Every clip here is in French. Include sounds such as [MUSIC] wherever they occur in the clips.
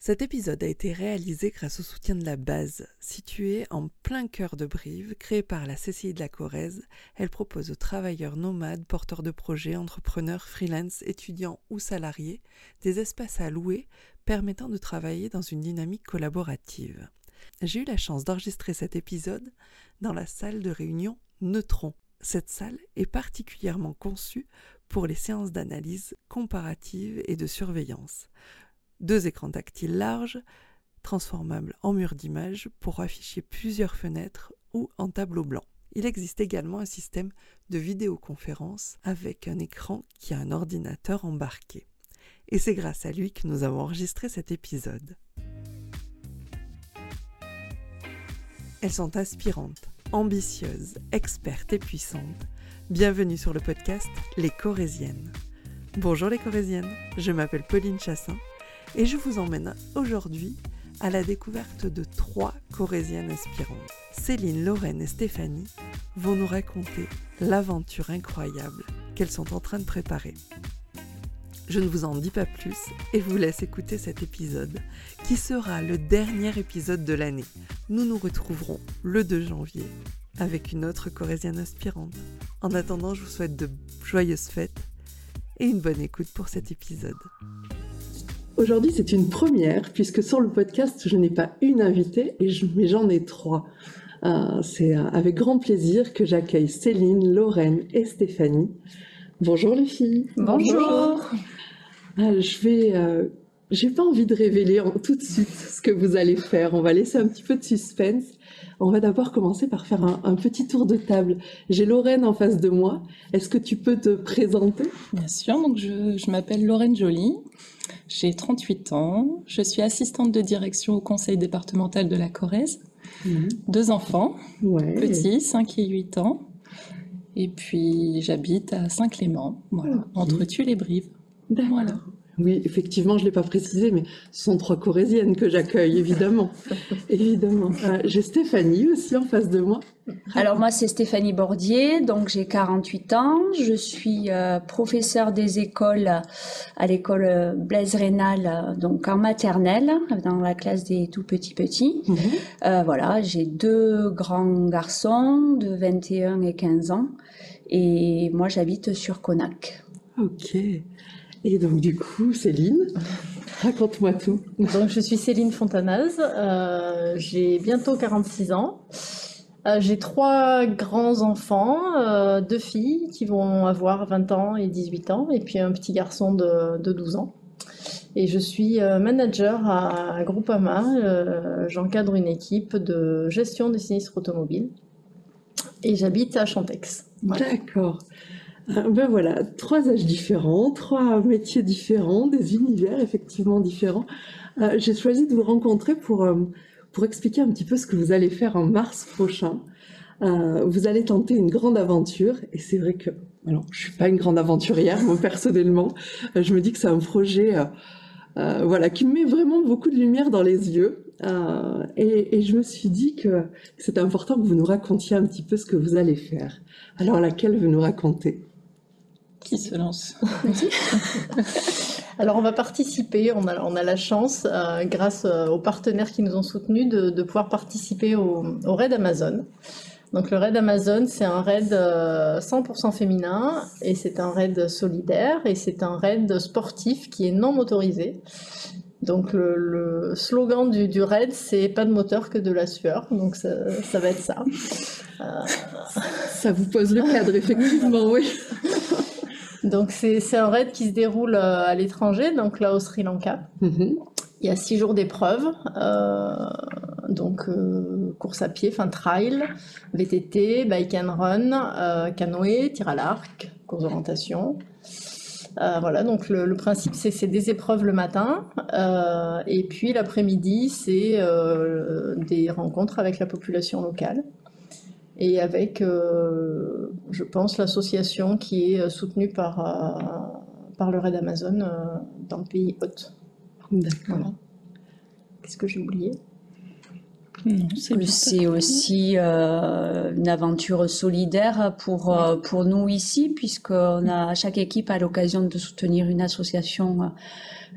Cet épisode a été réalisé grâce au soutien de la base. Située en plein cœur de Brive, créée par la CCI de la Corrèze, elle propose aux travailleurs nomades, porteurs de projets, entrepreneurs, freelance, étudiants ou salariés des espaces à louer permettant de travailler dans une dynamique collaborative. J'ai eu la chance d'enregistrer cet épisode dans la salle de réunion Neutron. Cette salle est particulièrement conçue pour les séances d'analyse comparative et de surveillance deux écrans tactiles larges, transformables en mur d'image pour afficher plusieurs fenêtres ou en tableau blanc. Il existe également un système de vidéoconférence avec un écran qui a un ordinateur embarqué. Et c'est grâce à lui que nous avons enregistré cet épisode. Elles sont inspirantes, ambitieuses, expertes et puissantes. Bienvenue sur le podcast Les Corésiennes. Bonjour les Corésiennes, je m'appelle Pauline Chassin et je vous emmène aujourd'hui à la découverte de trois Corésiennes inspirantes. Céline, Lorraine et Stéphanie vont nous raconter l'aventure incroyable qu'elles sont en train de préparer. Je ne vous en dis pas plus et vous laisse écouter cet épisode qui sera le dernier épisode de l'année. Nous nous retrouverons le 2 janvier avec une autre Corésienne inspirante. En attendant, je vous souhaite de joyeuses fêtes et une bonne écoute pour cet épisode. Aujourd'hui, c'est une première, puisque sur le podcast, je n'ai pas une invitée, mais j'en ai trois. Euh, c'est euh, avec grand plaisir que j'accueille Céline, Lorraine et Stéphanie. Bonjour les filles. Bonjour. Euh, je vais, j'ai pas envie de révéler tout de suite ce que vous allez faire. On va laisser un petit peu de suspense. On va d'abord commencer par faire un, petit tour de table. J'ai Lorraine en face de moi. Est-ce que tu peux te présenter? Bien sûr. Donc je, je m'appelle Lorraine Joly. J'ai 38 ans, je suis assistante de direction au conseil départemental de la Corrèze. Mhm. Deux enfants, petits, 5 et 8 ans. Et puis j'habite à Saint-Clément, voilà, entre Tulle et Brive. Voilà. Oui, effectivement, je ne l'ai pas précisé, mais ce sont trois Corésiennes que j'accueille, évidemment. [LAUGHS] évidemment. Euh, j'ai Stéphanie aussi en face de moi. Alors moi, c'est Stéphanie Bordier, donc j'ai 48 ans. Je suis euh, professeure des écoles à l'école euh, Blaise Rénal, donc en maternelle, dans la classe des tout petits petits. Mhm. voilà, j'ai deux grands garçons de 21 et 15 ans. Et moi, j'habite sur Conac. Ok. Et donc du coup, Céline, raconte-moi tout. Donc je suis Céline Fontanaz, euh, j'ai bientôt 46 ans. Euh, j'ai trois grands enfants, euh, deux filles qui vont avoir 20 ans et 18 ans, et puis un petit garçon de, 12 ans. Et je suis manager à Groupama. J'encadre une équipe de gestion des sinistres automobiles. Et j'habite à Chantex. D'accord. Euh, ben voilà, trois âges différents, trois métiers différents, des univers effectivement différents. Euh, j'ai choisi de vous rencontrer pour, euh, pour expliquer un petit peu ce que vous allez faire en mars prochain. vous allez tenter une grande aventure et c'est vrai que, alors je suis pas une grande aventurière moi personnellement, je me dis que c'est un projet voilà, qui me met vraiment beaucoup de lumière dans les yeux. et, je me suis dit que c'était important que vous nous racontiez un petit peu ce que vous allez faire. Alors laquelle vous nous racontez? Qui se lance [LAUGHS] Alors on va participer, on a, on a la chance, euh, grâce euh, aux partenaires qui nous ont soutenus, de, pouvoir participer au, raid Amazon. Donc le raid Amazon, c'est un raid 100% euh, féminin et c'est un raid solidaire et c'est un raid sportif qui est non motorisé. Donc le, slogan du, du raid, c'est pas de moteur que de la sueur. Donc ça, ça va être ça. Ça vous pose le cadre, effectivement, oui. [LAUGHS] Donc c'est un raid qui se déroule euh, à l'étranger, donc là au Sri Lanka. Mhm. Il y a six jours d'épreuve, euh, donc euh, course à pied, enfin trail, VTT, bike and run, canoë, tir à l'arc, course d'orientation. voilà, donc le, le principe c'est c'est des épreuves le matin et puis l'après-midi c'est des rencontres avec la population locale et avec, euh, je pense, l'association qui est soutenue par, euh, par le Raid Amazon euh, dans le pays hôte. D'accord. Qu'est-ce que j'ai oublié? C'est aussi euh, une aventure solidaire pour, euh, pour nous ici, puisqu'on a, chaque équipe a l'occasion de soutenir une association euh,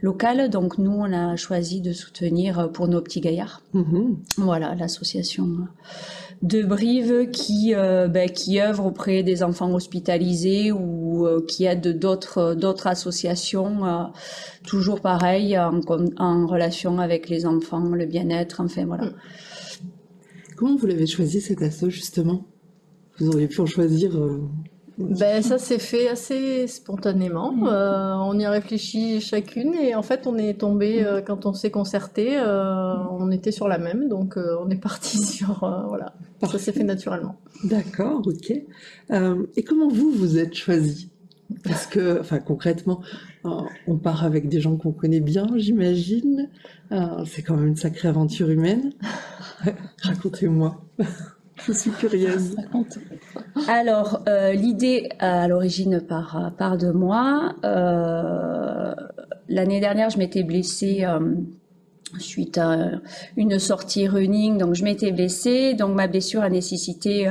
locale. Donc nous, on a choisi de soutenir pour nos petits gaillards. Mm-hmm. Voilà, l'association de Brive qui, ben, qui œuvre auprès des enfants hospitalisés ou qui aide d'autres, d'autres associations, toujours pareil, en, relation avec les enfants, le bien-être, enfin voilà. Mm. Comment vous l'avez choisi cet assaut justement? Vous auriez pu en choisir euh, ben, ça s'est fait assez spontanément. Mm. Euh, on y a réfléchi chacune et en fait on est tombé euh, quand on s'est concerté, on était sur la même, donc on est parti [LAUGHS] sur voilà. Ça s'est fait naturellement. D'accord, ok. et comment vous vous êtes choisi? Parce que, enfin concrètement, on part avec des gens qu'on connaît bien, j'imagine. c'est quand même une sacrée aventure humaine. [LAUGHS] Racontez-moi. Je suis curieuse. [LAUGHS] Alors, euh, l'idée à l'origine part, part de moi. Euh, l'année dernière, je m'étais blessée euh, suite à une sortie running, donc je m'étais blessée. Donc ma blessure a nécessité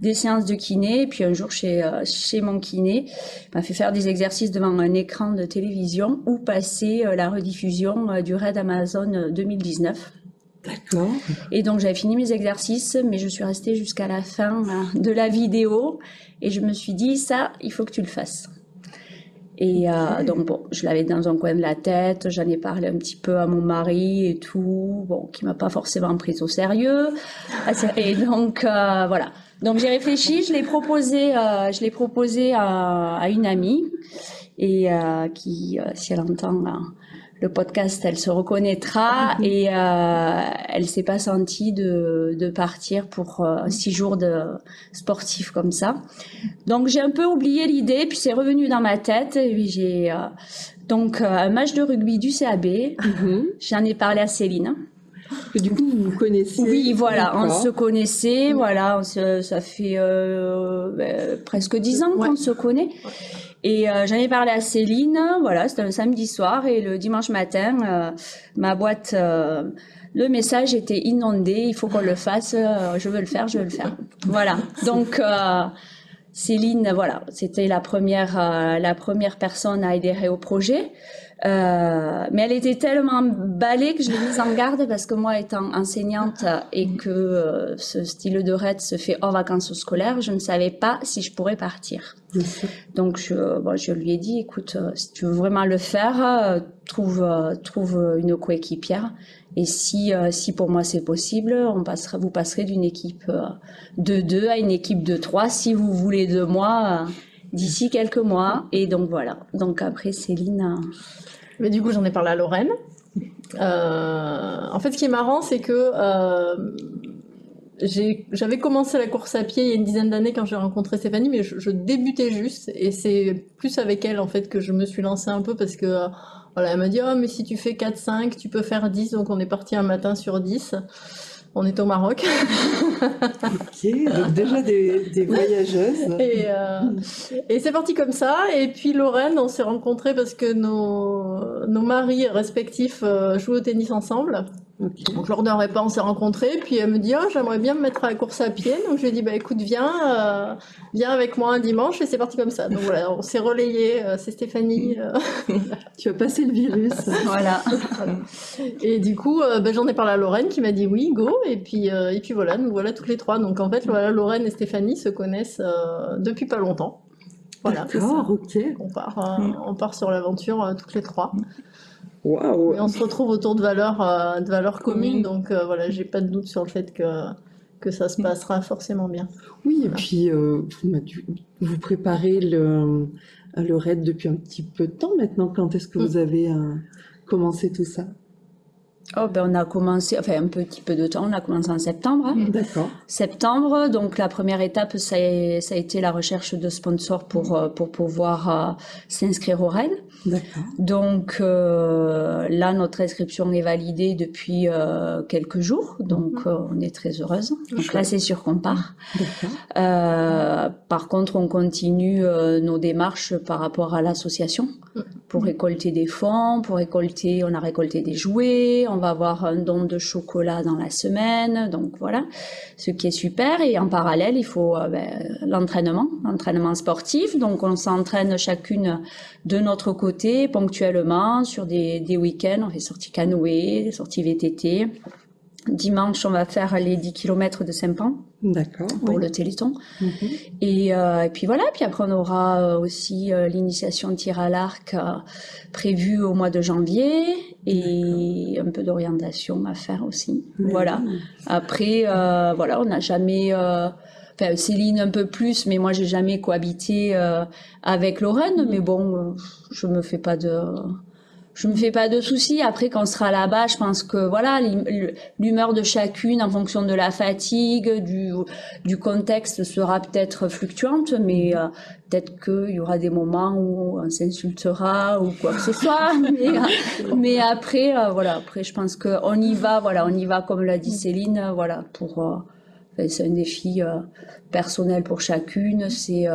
des séances de kiné. Puis un jour, chez, chez mon kiné, m'a fait faire des exercices devant un écran de télévision ou passer la rediffusion du Raid Amazon 2019. D'accord. Et donc j'avais fini mes exercices, mais je suis restée jusqu'à la fin euh, de la vidéo et je me suis dit ça, il faut que tu le fasses. Et euh, donc bon, je l'avais dans un coin de la tête, j'en ai parlé un petit peu à mon mari et tout, bon, qui m'a pas forcément prise au sérieux. [LAUGHS] Et donc euh, voilà. Donc j'ai réfléchi, je l'ai proposé, je l'ai proposé à, à, une amie et qui, si elle entend le podcast, elle se reconnaîtra mhm. et euh, elle s'est pas sentie de, de partir pour euh, six jours de sportif comme ça. Donc j'ai un peu oublié l'idée, puis c'est revenu dans ma tête. Et j'ai euh, donc euh, un match de rugby du CAB. Mhm. J'en ai parlé à Céline. Du coup, vous vous connaissez Oui, voilà, on se connaissait, voilà, ça fait ben, presque dix ans qu'on se connaît. Et euh, j'en ai parlé à Céline, voilà, c'était un samedi soir et le dimanche matin, euh, ma boîte, euh, le message était inondé, il faut qu'on le fasse, je veux le faire, je veux le faire. Voilà, donc Céline, voilà, c'était la première, la première personne à adhérer au projet. Euh, mais elle était tellement emballée que je l'ai mise en garde parce que moi, étant enseignante et que euh, ce style de raid se fait hors vacances scolaires, je ne savais pas si je pourrais partir. Donc, je, bon, je lui ai dit, écoute, euh, si tu veux vraiment le faire, trouve, trouve une coéquipière. Et si, si pour moi c'est possible, on passera, vous passerez d'une équipe de deux à une équipe de trois si vous voulez de moi d'ici quelques mois. Et donc voilà. Donc après, Céline. Mais du coup, j'en ai parlé à Lorraine. Euh, en fait, ce qui est marrant, c'est que euh, j'avais commencé la course à pied il y a une dizaine d'années quand j'ai rencontré Stéphanie, mais je, débutais juste. Et c'est plus avec elle, en fait, que je me suis lancée un peu parce que. voilà, elle m'a dit, oh, mais si tu fais 4-5, tu peux faire 10. Donc, on est parti un matin sur 10 on est au Maroc. ok, donc déjà des, voyageuses. Euh, et, c'est parti comme ça. Et puis Lorraine, on s'est rencontrés parce que nos, nos maris respectifs euh, jouent au tennis ensemble. Donc lors d'un repas, on s'est rencontrés, puis elle me dit oh, j'aimerais bien me mettre à la course à pied. Donc je lui ai dit bah écoute viens, euh, viens avec moi un dimanche et c'est parti comme ça. Donc voilà, on s'est relayé. Euh, c'est Stéphanie. Euh. [LAUGHS] tu as passé le virus. [LAUGHS] voilà. [LAUGHS] Et du coup, bah, j'en ai parlé à Lorraine qui m'a dit oui go et puis et puis voilà, nous voilà toutes les trois. Donc en fait voilà, Lorraine et Stéphanie se connaissent depuis pas longtemps. Voilà. D'accord, ok. On part, on part sur l'aventure toutes les trois. Et on se retrouve autour de valeurs, euh, de valeurs communes, donc euh, voilà, j'ai pas de doute sur le fait que, que ça se passera forcément bien. Oui, et puis euh, vous, préparez le, le raid depuis un petit peu de temps maintenant. Quand est-ce que vous mm. avez commencé tout ça? Oh, ben on a commencé, enfin un petit peu de temps, on a commencé en septembre. Hein. Mm. D'accord. Septembre, donc la première étape, ça a, ça a, été la recherche de sponsors pour, pour pouvoir s'inscrire au raid. Donc euh, là, notre inscription est validée depuis euh, quelques jours, donc euh, on est très heureuse. Donc là, c'est sûr qu'on part. par contre, on continue nos démarches par rapport à l'association pour récolter des fonds, pour récolter, on a récolté des jouets, on va avoir un don de chocolat dans la semaine, donc voilà, ce qui est super. Et en parallèle, il faut euh, ben, l'entraînement, l'entraînement sportif. Donc on s'entraîne chacune de notre côté ponctuellement sur des, des week-ends. On fait sorties canoë, sorties VTT. Dimanche, on va faire les 10 km de Saint-Pan. D'accord. Pour le Téléthon. Mhm. et, euh, et, puis voilà, puis après on aura euh, aussi euh, l'initiation de tir à l'arc prévue au mois de janvier et un peu d'orientation à faire aussi. Voilà. Après, voilà, on n'a jamais... Enfin, Céline un peu plus, mais moi j'ai jamais cohabité avec Lorraine, mais bon, je me fais pas de je me fais pas de soucis. Après, quand on sera là-bas, je pense que voilà, l'humeur de chacune en fonction de la fatigue, du, du contexte sera peut-être fluctuante, mais euh, peut-être qu'il y aura des moments où on s'insultera ou quoi que ce soit. [LAUGHS] mais, euh, après, euh, voilà, après, je pense qu'on y va, voilà, on y va comme l'a dit Céline, voilà, pour. c'est un défi personnel pour chacune, c'est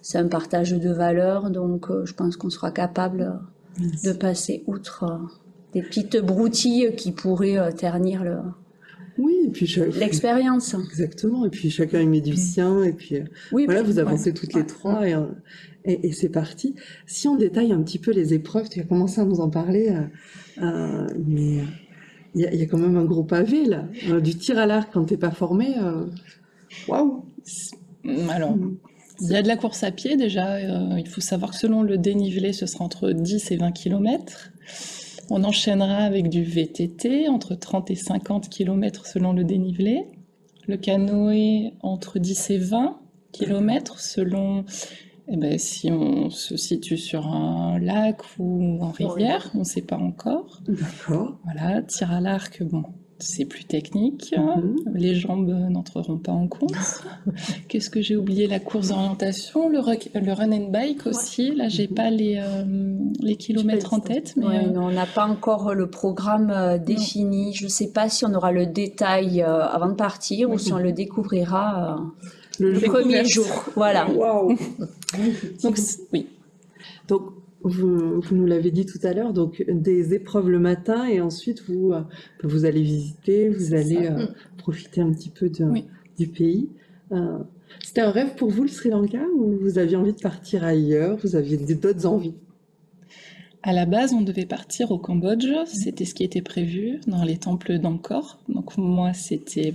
c'est un partage de valeurs, donc je pense qu'on sera capable de passer outre euh, des petites broutilles qui pourraient euh, ternir le, oui, et puis l'expérience. Exactement. Et puis chacun y met du sien. Et puis euh, voilà, vous avancez toutes les trois et, et, c'est parti. Si on détaille un petit peu les épreuves, tu as commencé à nous en parler, mais il y, a quand même un gros pavé là. du tir à l'arc quand t'es pas formé. Waouh. Alors. Il y a de la course à pied déjà. Euh, il faut savoir que selon le dénivelé, ce sera entre 10 et 20 km. On enchaînera avec du VTT, entre 30 et 50 km selon le dénivelé. Le canoë, entre 10 et 20 km selon eh ben, si on se situe sur un lac ou en rivière. On ne sait pas encore. D'accord. Voilà, tir à l'arc, bon, c'est plus technique. Mhm. Les jambes n'entreront pas en compte. [LAUGHS] Qu'est-ce que j'ai oublié? La course d'orientation, le, le, run and bike aussi. Là, j'ai pas les, euh, les kilomètres en tête. Mais euh, on n'a pas encore le programme euh, défini. Je ne sais pas si on aura le détail avant de partir ou si on le découvrira le, premier jour. Voilà. Donc, [LAUGHS] oui. Donc, vous, nous l'avez dit tout à l'heure, donc des épreuves le matin et ensuite vous, euh, vous allez visiter, vous allez euh, mm. profiter un petit peu du pays. Euh, c'était un rêve pour vous le Sri Lanka ou vous aviez envie de partir ailleurs Vous aviez d'autres envies? À la base, on devait partir au Cambodge, c'était ce qui était prévu dans les temples d'Angkor. Donc moi, c'était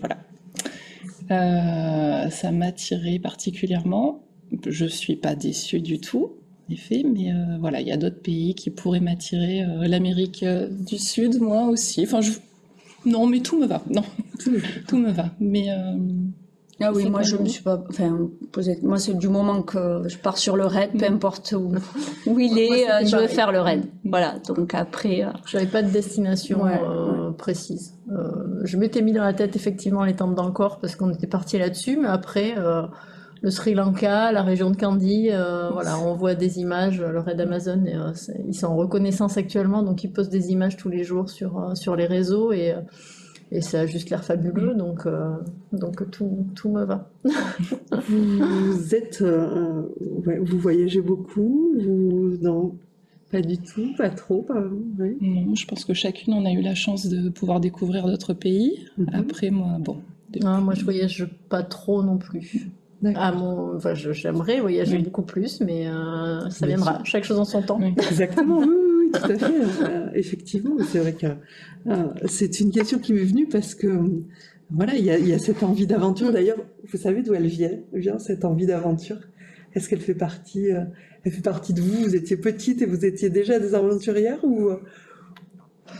voilà, ça m'attirait particulièrement. Je suis pas déçue du tout effet, mais euh, voilà, il y a d'autres pays qui pourraient m'attirer. Euh, L'Amérique euh, du Sud, moi aussi. Enfin, je... non, mais tout me va. Non, [LAUGHS] tout, me va. Mais ah oui, moi je me suis pas, enfin, posé. Moi, c'est du moment que je pars sur le raid, peu mm. importe où, [LAUGHS] où il est, je vais faire le raid. Voilà. Donc après. Je n'avais pas de destination précise. je m'étais mis dans la tête effectivement les temples d'Angkor parce qu'on était parti là-dessus, mais après le Sri Lanka, la région de Kandy. Euh, voilà, on voit des images, le raid Amazon, euh, ils sont en reconnaissance actuellement, donc ils postent des images tous les jours sur, euh, sur les réseaux et, et ça a juste l'air fabuleux, donc, donc tout, tout me va. [LAUGHS] vous êtes, vous voyagez beaucoup, vous, non pas du tout, pas trop. Pas... Non, je pense que chacune on a eu la chance de pouvoir découvrir d'autres pays. Mhm. Après moi, bon. Ah, moi je voyage pas trop non plus. Ah, mon... enfin, j'aimerais voyager beaucoup plus, mais euh, ça viendra. Chaque chose en son temps. Exactement, oui, oui, tout à fait. Euh, effectivement, c'est vrai que euh, c'est une question qui m'est venue parce que voilà, il y, y, a cette envie d'aventure. D'ailleurs, vous savez d'où elle vient, vient cette envie d'aventure? Est-ce qu'elle fait partie, elle fait partie de vous? Vous étiez petite et vous étiez déjà des aventurières ou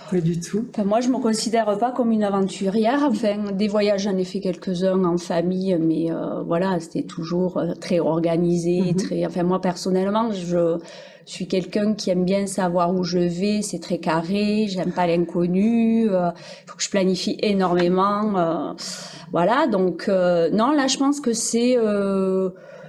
pas du tout. moi, je me considère pas comme une aventurière. Enfin, des voyages, j'en ai fait quelques-uns en famille, mais euh, voilà, c'était toujours euh, très organisé, mhm. très. Enfin, moi personnellement, je suis quelqu'un qui aime bien savoir où je vais. C'est très carré. J'aime pas l'inconnu. Il euh, faut que je planifie énormément. voilà. Donc non, là, je pense que c'est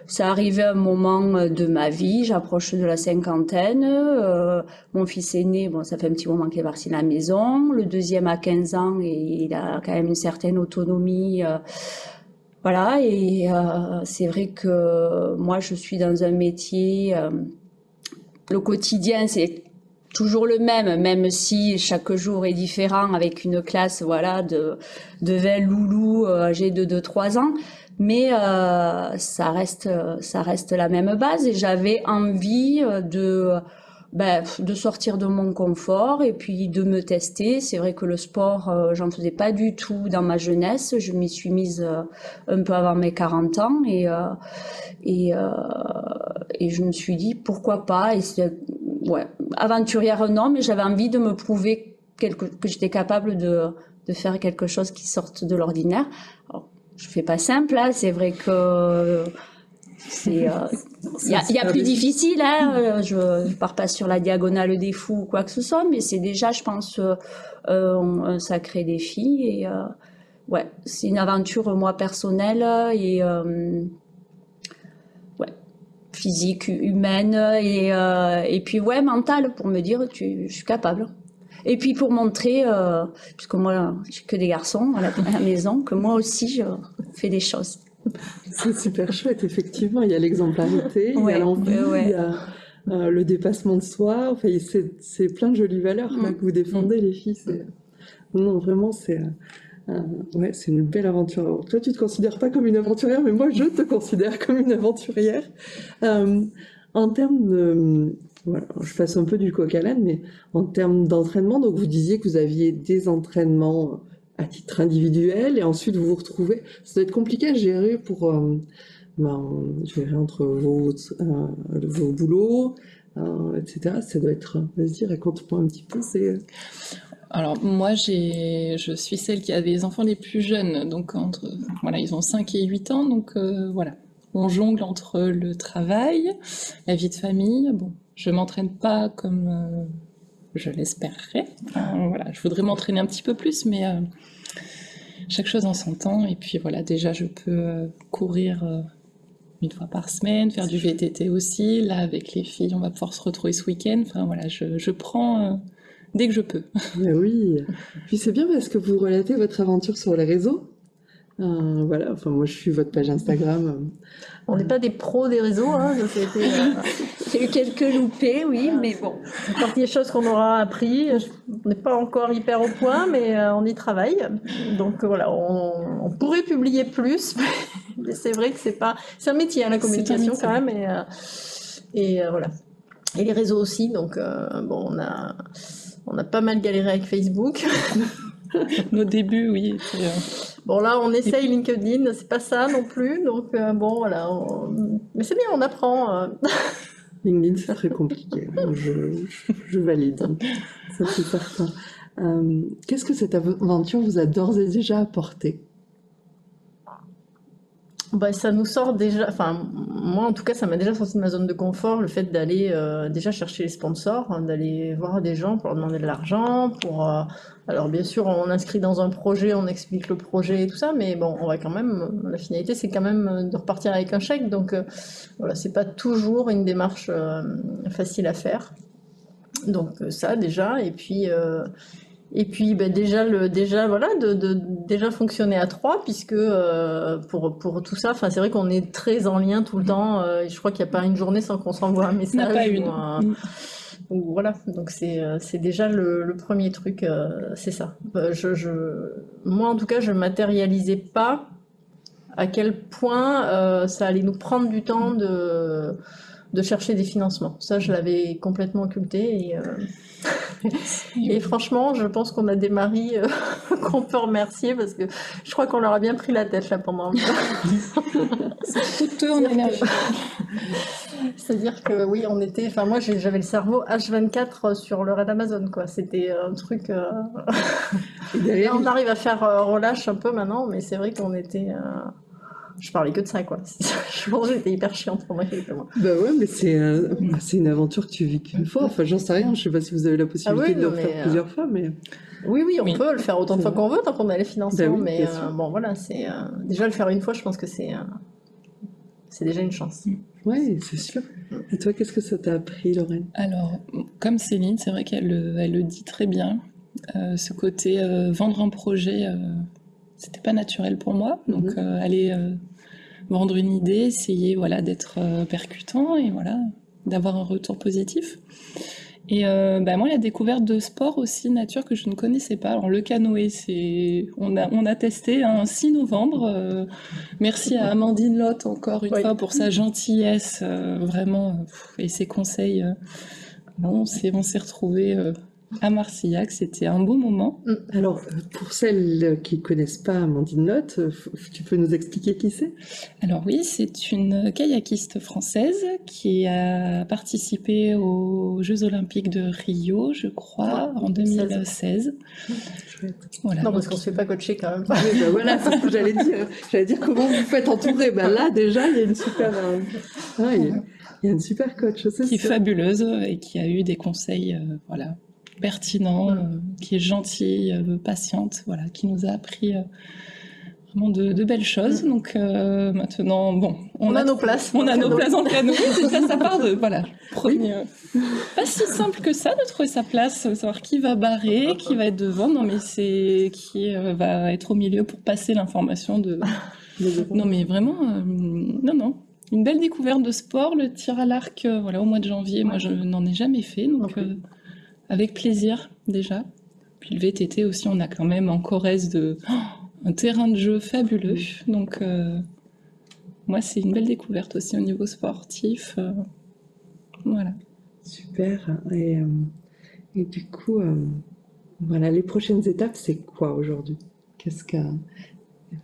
ça arrivait un moment euh, de ma vie, j'approche de la cinquantaine. Euh, mon fils aîné, bon, ça fait un petit moment qu'il est parti de la maison. Le deuxième a 15 ans et il a quand même une certaine autonomie. Euh, voilà, et c'est vrai que moi, je suis dans un métier. le quotidien, c'est toujours le même, même si chaque jour est différent avec une classe voilà de de 20 loulous âgés de 2-3 ans mais euh, ça reste ça reste la même base et j'avais envie de ben, de sortir de mon confort et puis de me tester. C'est vrai que le sport, euh, j'en faisais pas du tout dans ma jeunesse. Je m'y suis mise euh, un peu avant mes 40 ans et euh, et, et je me suis dit pourquoi pas. Et ouais, aventurière non, mais j'avais envie de me prouver que j'étais capable de de faire quelque chose qui sorte de l'ordinaire. Je fais pas simple, hein. c'est vrai que c'est il [LAUGHS] y a, plus difficile, hein, euh, je, je pars pas sur la diagonale des fous ou quoi que ce soit, mais c'est déjà, je pense, euh, un sacré défi. Et euh, ouais, c'est une aventure, moi, personnelle et ouais, physique, humaine et, et puis, ouais, mentale pour me dire, tu, je suis capable. Et puis pour montrer, puisque moi, j'ai que des garçons à la maison, que moi aussi, je fais des choses. C'est super chouette, effectivement. Il y a l'exemplarité, il y a l'envie, il y a euh, le dépassement de soi. Enfin, c'est plein de jolies valeurs mm. que vous défendez, les filles. Non, vraiment, c'est euh, ouais, c'est une belle aventure. Toi, tu te considères pas comme une aventurière, mais moi, je te considère comme une aventurière. Euh, en termes de je passe un peu du coq à l'âne, mais en termes d'entraînement, donc vous disiez que vous aviez des entraînements à titre individuel et ensuite vous vous retrouvez. Ça doit être compliqué à gérer pour euh, ben, entre vos, euh, vos boulots, euh, etc. Ça doit être. Vas-y, raconte-moi un petit peu. Alors moi, je suis celle qui a des enfants les plus jeunes, donc entre, voilà, ils ont 5 et 8 ans, donc voilà, on jongle entre le travail, la vie de famille. Bon, je m'entraîne pas comme je l'espérerais. voilà, je voudrais m'entraîner un petit peu plus, mais euh, chaque chose en son temps. Et puis voilà, déjà, je peux euh, courir euh, une fois par semaine, faire du VTT aussi. Là, avec les filles, on va pouvoir se retrouver ce week-end. Enfin voilà, je, je prends dès que je peux. oui. Puis c'est bien parce que vous relatez votre aventure sur les réseaux. Euh, voilà, enfin moi je suis votre page Instagram. On n'est pas des pros des réseaux, hein, euh, [LAUGHS] y a eu quelques loupés, oui, mais bon. C'est partie des choses qu'on aura appris. On n'est pas encore hyper au point, mais euh, on y travaille. Donc voilà, on, pourrait publier plus, [LAUGHS] mais c'est vrai que c'est pas. C'est un métier, hein, la communication quand même, et, et voilà. Et les réseaux aussi, donc bon, on a, on a pas mal galéré avec Facebook. [LAUGHS] [LAUGHS] Nos débuts, oui. Bon, là, on essaye LinkedIn, c'est pas ça non plus. Donc, euh, bon, voilà. Mais c'est bien, on apprend. Euh. [LAUGHS] LinkedIn, c'est très compliqué. je, valide. Ça, c'est certain. Euh, qu'est-ce que cette aventure vous a d'ores et déjà apporté? Bah, ça nous sort déjà, enfin moi en tout cas ça m'a déjà sorti de ma zone de confort le fait d'aller euh, déjà chercher les sponsors, hein, d'aller voir des gens pour leur demander de l'argent, pour euh, alors bien sûr on inscrit dans un projet, on explique le projet et tout ça, mais bon on va quand même la finalité c'est quand même de repartir avec un chèque donc euh, voilà c'est pas toujours une démarche facile à faire. Donc ça déjà et puis et puis ben, déjà le déjà voilà de, de, déjà fonctionner à trois puisque euh, pour pour tout ça enfin c'est vrai qu'on est très en lien tout le temps euh, je crois qu'il n'y a pas une journée sans qu'on s'envoie un message pas une. Mm. voilà. Donc c'est euh, c'est déjà le, le, premier truc c'est ça. Je, je moi en tout cas je matérialisais pas à quel point ça allait nous prendre du temps de de chercher des financements. Ça je l'avais complètement occulté et et franchement, je pense qu'on a des maris euh, [LAUGHS] qu'on peut remercier parce que je crois qu'on leur a bien pris la tête là pendant. [LAUGHS] C'est coûteux en énergie. [LAUGHS] C'est-à-dire que oui, on était. Enfin, moi, j'avais le cerveau H24 sur le raid Amazon, quoi. C'était un truc. Euh, là, on arrive à faire euh, relâche un peu maintenant, mais c'est vrai qu'on était je parlais que de ça, quoi. [LAUGHS] je pense que j'étais hyper chiante pour moi, Bah ouais, mais c'est c'est une aventure que tu vis qu'une fois. Enfin, j'en sais rien. Je sais pas si vous avez la possibilité ah de le faire euh, plusieurs fois, mais. Oui, oui, on peut le faire autant de fois qu'on veut tant qu'on a les financements. Bah mais euh, bon, voilà, c'est euh, déjà le faire une fois, je pense que c'est c'est déjà une chance. Oui, c'est sûr. Et toi, qu'est-ce que ça t'a appris, Lorraine? Alors, comme Céline, c'est vrai qu'elle elle le dit très bien. ce côté vendre un projet c'était pas naturel pour moi. Donc, mhm. euh, aller euh, vendre une idée, essayer voilà, d'être euh, percutant et voilà, d'avoir un retour positif. Et bah, moi, la découverte de sport aussi nature que je ne connaissais pas. Alors le canoë, c'est on a on a testé un 6 novembre. Merci à Amandine Lotte encore une fois pour sa gentillesse, vraiment et ses conseils. on s'est on s'est retrouvés à Marcillac. C'était un beau moment. Mm. Alors, euh, pour celles qui ne connaissent pas Amandine Lotte, euh, tu peux nous expliquer qui c'est? Alors oui, c'est une kayakiste française qui a participé aux Jeux Olympiques de Rio, je crois, en 2016. Voilà, non, parce qu'on ne se fait pas coacher quand même. Bah voilà, c'est ce que j'allais dire. J'allais dire comment vous faites entourer? Ben là, déjà, il y a une super... Euh, il, y a, une super coach. Qui est fabuleuse et qui a eu des conseils, voilà, pertinent, euh, qui est gentil, euh, patiente, voilà, qui nous a appris euh, vraiment de, belles choses. Mm. Donc maintenant, bon, on, a, nos places. On a nos places en canot. [LAUGHS] ça, ça part de voilà. Premier. Pas si simple que ça de trouver sa place, savoir qui va barrer, qui va être devant. Non, mais c'est qui va être au milieu pour passer l'information de. non, mais vraiment, non, non. Une belle découverte de sport, le tir à l'arc, voilà, au mois de janvier. Moi, je n'en ai jamais fait, donc. Avec plaisir, déjà. Puis le VTT aussi, on a quand même en Corrèze de, un terrain de jeu fabuleux. Donc, euh, moi, c'est une belle découverte aussi au niveau sportif. Euh, voilà. Super. Et, euh, et du coup, voilà, les prochaines étapes, c'est quoi aujourd'hui? Qu'est-ce que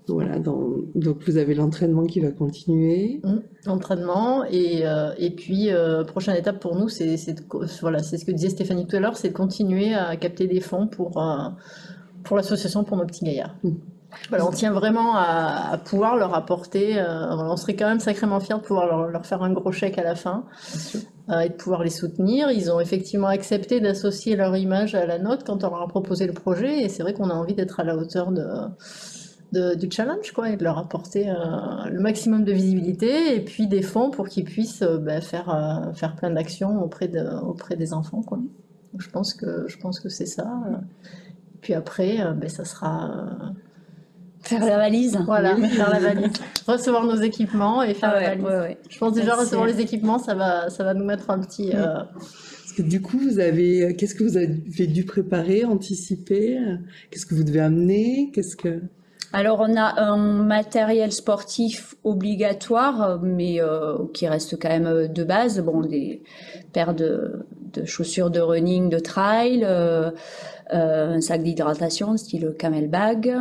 voilà, donc vous avez l'entraînement qui va continuer. Mmh, l'entraînement et, euh, et puis euh, prochaine étape pour nous, c'est voilà, ce que disait Stéphanie tout à l'heure, c'est de continuer à capter des fonds pour euh, pour l'association pour nos petits gaillards. Mmh. Voilà, on tient vraiment à, pouvoir leur apporter. on serait quand même sacrément fiers de pouvoir leur, leur faire un gros chèque à la fin et de pouvoir les soutenir. Ils ont effectivement accepté d'associer leur image à la nôtre quand on leur a proposé le projet et c'est vrai qu'on a envie d'être à la hauteur de du challenge, quoi, et de leur apporter euh, le maximum de visibilité et puis des fonds pour qu'ils puissent euh, bah, faire, euh, faire plein d'actions auprès, de, auprès des enfants. Quoi. je pense que, je pense que c'est ça. Puis après, bah, ça sera. Faire la valise. Voilà, faire la valise. [LAUGHS] Recevoir nos équipements et faire la valise. Je pense déjà recevoir les équipements, ça va, ça va nous mettre un petit. Parce que du coup, vous avez, qu'est-ce que vous avez dû préparer, anticiper Qu'est-ce que vous devez amener Qu'est-ce que alors on a un matériel sportif obligatoire, mais euh, qui reste quand même euh, de base. Bon, des paires de, chaussures de running, de trail, euh, un sac d'hydratation style camelbag.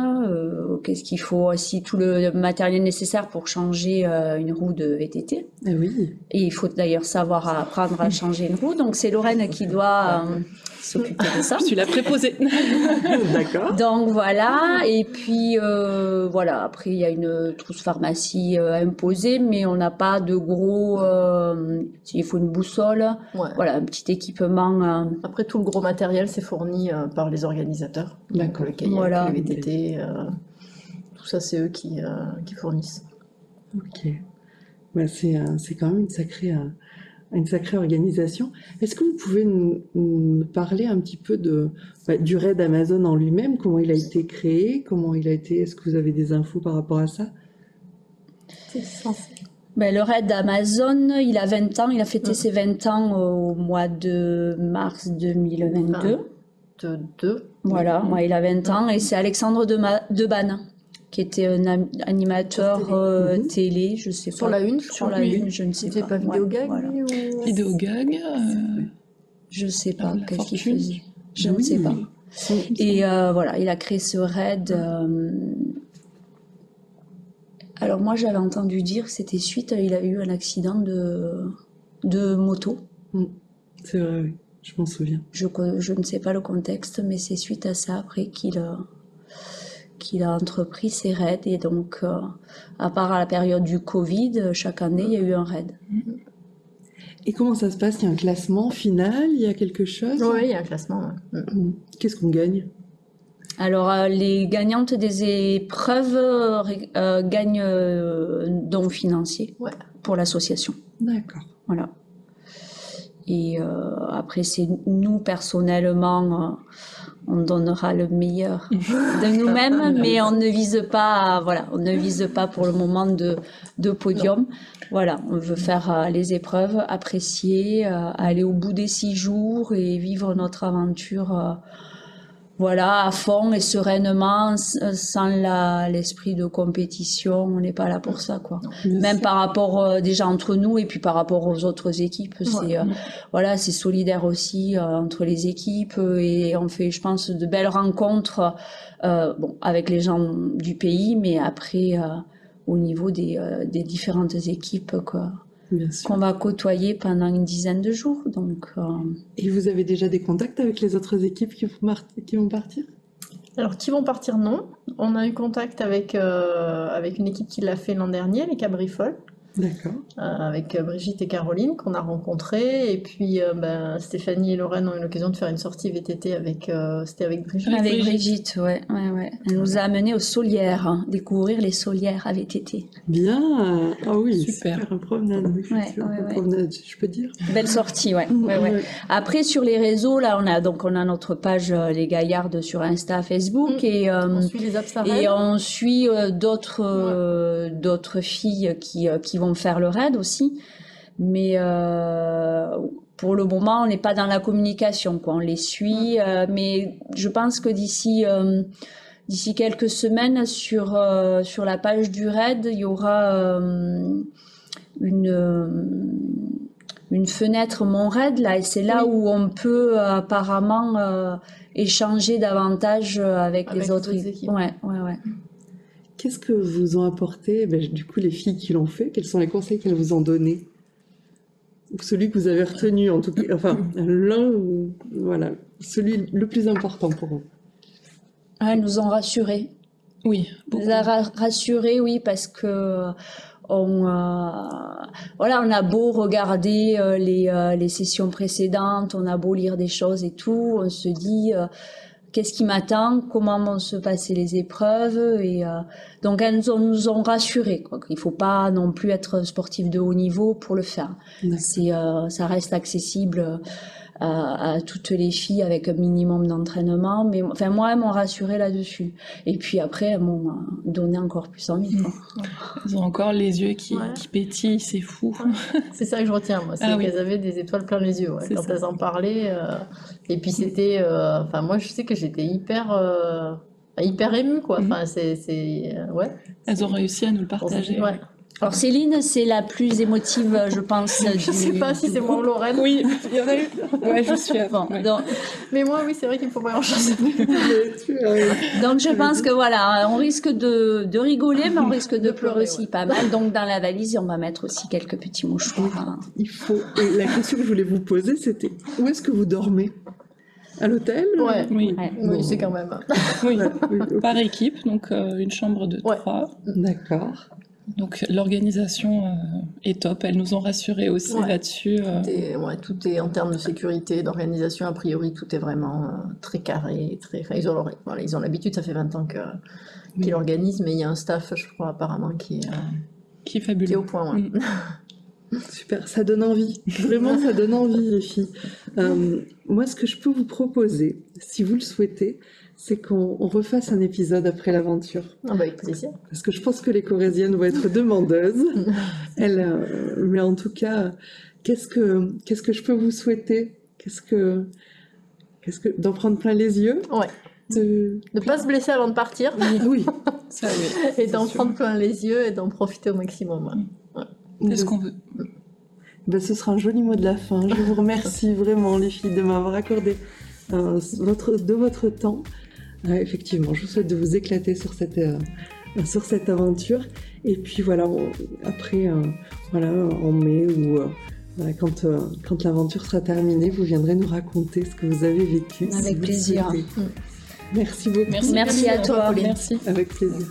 Qu'est-ce qu'il faut aussi tout le matériel nécessaire pour changer une roue de VTT. Eh oui. Et il faut d'ailleurs savoir apprendre à changer une roue. Donc c'est Lorraine qui doit s'occuper de ça. Tu l'as préposé. [LAUGHS] D'accord. Donc voilà, et puis euh, voilà, après il y a une trousse pharmacie euh, imposée, mais on n'a pas de gros. Euh, il faut une boussole, voilà, un petit équipement. Après tout le gros matériel, c'est fourni par les organisateurs. D'accord. Le kayak, voilà. le VTT, tout ça, c'est eux qui, qui fournissent. Ok. Bah, c'est quand même une sacrée une sacrée organisation. Est-ce que vous pouvez nous, parler un petit peu de, bah, du raid Amazon en lui-même, comment il a été créé, comment il a été, est-ce que vous avez des infos par rapport à ça? Ben, le raid Amazon, il a 20 ans, il a fêté mm. ses 20 ans au mois de mars 2022. Voilà, moi il a 20 ans et c'est Alexandre de Debanne qui était un animateur euh, mhm. télé, je sais pas. Sur la une, Sur la une, je ne sais pas. pas Vidéogag voilà. ou... Vidéogag euh... Je sais pas qu'est-ce qu'il faisait. Je ne sais pas. Et euh, voilà, il a créé ce raid. Euh, alors moi, j'avais entendu dire que c'était suite, il a eu un accident de, de moto. Mm. C'est vrai, oui. Je m'en souviens. Je, je ne sais pas le contexte, mais c'est suite à ça après qu'il a qu'il a entrepris ses raids. Et donc, euh, à part à la période du Covid, chaque année, il y a eu un raid. Et comment ça se passe? Il y a un classement final? Il y a quelque chose? Oui, il y a un classement. Mm. Qu'est-ce qu'on gagne? Alors, euh, les gagnantes des épreuves euh, gagnent euh, dons financiers pour l'association. D'accord. Voilà. Et après, c'est nous, personnellement, on donnera le meilleur [LAUGHS] de nous-mêmes, mais on ne vise pas, voilà, on ne vise pas pour le moment de, de podium. Voilà, on veut faire euh, les épreuves, apprécier, euh, aller au bout des six jours et vivre notre aventure euh, voilà, à fond et sereinement, sans l'esprit de compétition. On n'est pas là pour ça, quoi. Même par rapport euh, déjà entre nous et puis par rapport aux autres équipes, c'est euh, voilà, c'est solidaire aussi euh, entre les équipes et on fait, je pense, de belles rencontres, bon, avec les gens du pays, mais après au niveau des, des différentes équipes, quoi qu'on va côtoyer pendant une dizaine de jours. Donc, euh, Et vous avez déjà des contacts avec les autres équipes qui vont, qui vont partir? Alors, qui vont partir, non. On a eu contact avec, euh, avec une équipe qui l'a fait l'an dernier, les Cabrifols. D'accord. Euh, avec euh, Brigitte et Caroline qu'on a rencontrées. Et puis euh, ben, Stéphanie et Lorraine ont eu l'occasion de faire une sortie VTT avec, c'était avec Brigitte. Avec Brigitte, ouais, ouais, ouais. Elle nous a amené aux Solières, hein, découvrir les Solières à VTT. Bien, ah oui, super. super. Un promenade, oui, ouais, ouais, promenade, je peux dire. Belle sortie, ouais. ouais, ouais. Après sur les réseaux, là, on a donc on a notre page Les Gaillardes sur Insta, Facebook mm. et on suit les et on suit d'autres d'autres filles qui qui vont faire le raid aussi. Mais euh, pour le moment, on n'est pas dans la communication. Quoi. On les suit. Euh, mais je pense que d'ici euh, d'ici quelques semaines, sur, sur la page du raid, il y aura une une fenêtre mon raid là et c'est là où on peut apparemment échanger davantage avec, les autres équipes. Ouais, ouais, ouais. Qu'est-ce que vous ont apporté, ben, du coup, les filles qui l'ont fait? Quels sont les conseils qu'elles vous ont donnés? Ou celui que vous avez retenu, en tout cas, enfin, l'un, voilà, celui le plus important pour vous Elles nous ont rassurés. Oui. Beaucoup. Nous a rassurés, oui, parce que on, voilà, on a beau regarder euh, les, euh, les, sessions précédentes, on a beau lire des choses et tout, on se dit euh, qu'est-ce qui m'attend, comment vont se passer les épreuves. Et euh, donc elles nous ont, nous ont rassurés. Quoi. Il faut pas non plus être sportif de haut niveau pour le faire. C'est, euh, ça reste accessible à, toutes les filles avec un minimum d'entraînement. Mais enfin, moi, elles m'ont rassuré là-dessus. Et puis après, elles m'ont euh, donné encore plus envie. Quoi. [LAUGHS] Elles ont encore les yeux qui, pétillent, c'est fou. C'est ça que je retiens, moi. C'est ah qu'elles avaient des étoiles plein les yeux quand elles en parlaient. Euh, et puis c'était. Euh, enfin, moi, je sais que j'étais hyper. hyper émue, quoi. Mhm. Enfin, c'est. ouais. Elles ont réussi à nous le partager. Ouais. Alors Céline, c'est la plus émotive, je pense. [LAUGHS] je ne sais pas si c'est moi ou Lorraine. Oui, il y en a eu. Ouais, je suis avant. Mais moi, oui, c'est vrai qu'il me faut pas grand-chose. [LAUGHS] donc je pense que voilà, on risque de, de rigoler, mais on [LAUGHS] risque de, pleurer aussi pas mal. Donc dans la valise, on va mettre aussi quelques petits mouchoirs. Il faut. Et la question que je voulais vous poser, c'était où est-ce que vous dormez? À l'hôtel? Ouais. Oui, oui c'est quand même. Oui. Par équipe, donc euh, une chambre de trois. D'accord. Donc l'organisation euh, est top, elles nous ont rassurés aussi là-dessus. Euh. Tout, est en termes de sécurité, d'organisation, a priori tout est vraiment euh, très carré. Très... ils ont l'habitude, ça fait 20 ans qu'ils l'organisent, mais il y a un staff, je crois, apparemment, qui est, qui est fabuleux. Qui est au point. Mm. [LAUGHS] Super, ça donne envie. Vraiment, ça donne envie, les filles. moi, ce que je peux vous proposer, si vous le souhaitez, c'est qu'on refasse un épisode après l'aventure. Ah bah avec plaisir. Parce que je pense que les Corésiennes vont être demandeuses. [LAUGHS] Elles, euh, mais en tout cas, qu'est-ce que qu'est-ce que je peux vous souhaiter? Qu'est-ce que qu'est-ce que d'en prendre plein les yeux? Ouais. De ne pas se blesser avant de partir. Oui. [LAUGHS] Ça, oui. Et d'en prendre plein les yeux et d'en profiter au maximum. C'est ce qu'on veut? Ben, ce sera un joli mot de la fin. Je vous remercie vraiment, les filles, de m'avoir accordé euh, votre, de votre temps effectivement, je vous souhaite de vous éclater sur cette, euh, sur cette aventure. Et puis voilà, après, euh, voilà, en mai ou euh, quand, quand l'aventure sera terminée, vous viendrez nous raconter ce que vous avez vécu. Avec plaisir. Merci beaucoup. Merci, Merci à toi. Merci. Avec plaisir.